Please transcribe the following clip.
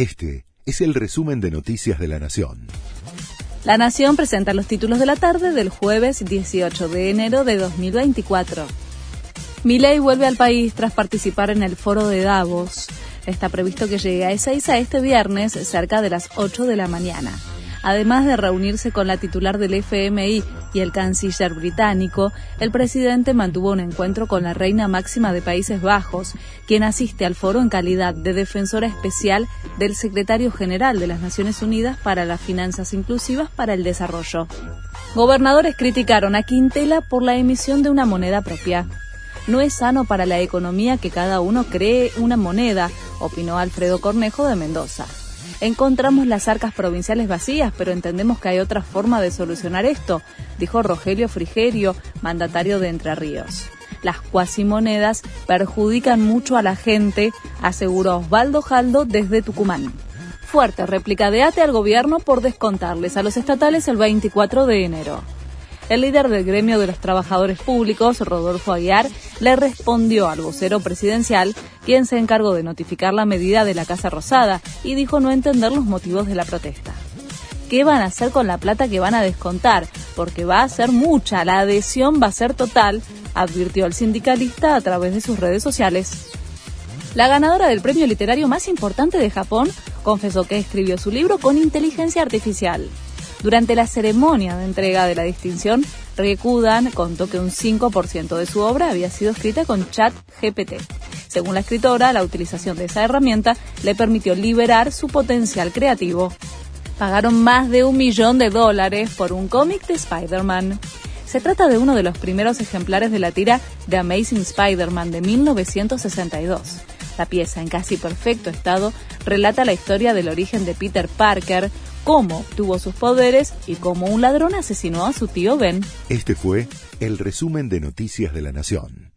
Este es el resumen de Noticias de la Nación. La Nación presenta los títulos de la tarde del jueves 18 de enero de 2024. Milei vuelve al país tras participar en el foro de Davos. Está previsto que llegue a Ezeiza este viernes cerca de las 8 de la mañana. Además de reunirse con la titular del FMI y el canciller británico, el presidente mantuvo un encuentro con la reina máxima de Países Bajos, quien asiste al foro en calidad de defensora especial del secretario general de las Naciones Unidas para las Finanzas Inclusivas para el Desarrollo. Gobernadores criticaron a Quintela por la emisión de una moneda propia. No es sano para la economía que cada uno cree una moneda, opinó Alfredo Cornejo de Mendoza. Encontramos las arcas provinciales vacías, pero entendemos que hay otra forma de solucionar esto, dijo Rogelio Frigerio, mandatario de Entre Ríos. Las cuasimonedas perjudican mucho a la gente, aseguró Osvaldo Jaldo desde Tucumán. Fuerte réplica de ATE al gobierno por descontarles a los estatales el 24 de enero. El líder del gremio de los trabajadores públicos, Rodolfo Aguiar, le respondió al vocero presidencial, quien se encargó de notificar la medida de la Casa Rosada y dijo no entender los motivos de la protesta. ¿Qué van a hacer con la plata que van a descontar? Porque va a ser mucha, la adhesión va a ser total, advirtió el sindicalista a través de sus redes sociales. La ganadora del premio literario más importante de Japón confesó que escribió su libro con inteligencia artificial. Durante la ceremonia de entrega de la distinción, Riekudan contó que un 5% de su obra había sido escrita con chat GPT. Según la escritora, la utilización de esa herramienta le permitió liberar su potencial creativo. Pagaron más de un millón de dólares por un cómic de Spider-Man. Se trata de uno de los primeros ejemplares de la tira The Amazing Spider-Man de 1962. La pieza, en casi perfecto estado, relata la historia del origen de Peter Parker, cómo tuvo sus poderes y cómo un ladrón asesinó a su tío Ben. Este fue el resumen de Noticias de la Nación.